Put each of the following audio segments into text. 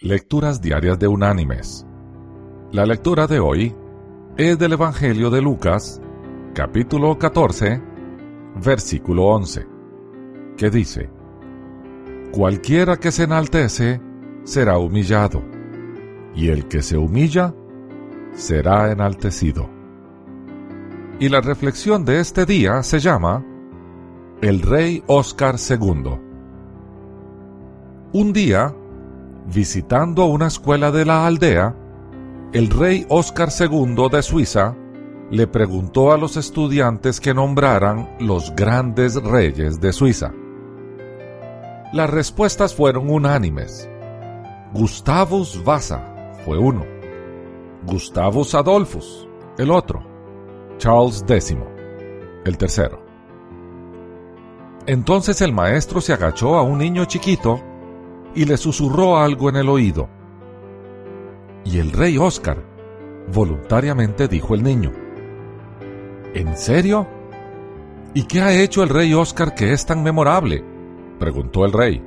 Lecturas Diarias de Unánimes. La lectura de hoy es del Evangelio de Lucas, capítulo 14, versículo 11, que dice, Cualquiera que se enaltece será humillado, y el que se humilla será enaltecido. Y la reflexión de este día se llama El Rey Oscar II. Un día, visitando una escuela de la aldea, el rey Óscar II de Suiza le preguntó a los estudiantes que nombraran los grandes reyes de Suiza. Las respuestas fueron unánimes. Gustavus Vasa fue uno. Gustavus Adolphus, el otro. Charles X, el tercero. Entonces el maestro se agachó a un niño chiquito y le susurró algo en el oído. Y el rey Oscar voluntariamente dijo el niño. ¿En serio? ¿Y qué ha hecho el rey Oscar que es tan memorable? preguntó el rey.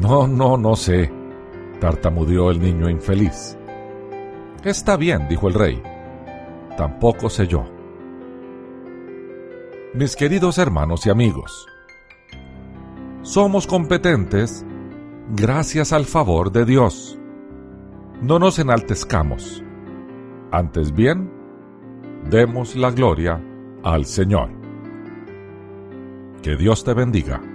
No, no, no sé, tartamudeó el niño infeliz. Está bien, dijo el rey. Tampoco sé yo. Mis queridos hermanos y amigos, somos competentes gracias al favor de Dios. No nos enaltezcamos. Antes bien, demos la gloria al Señor. Que Dios te bendiga.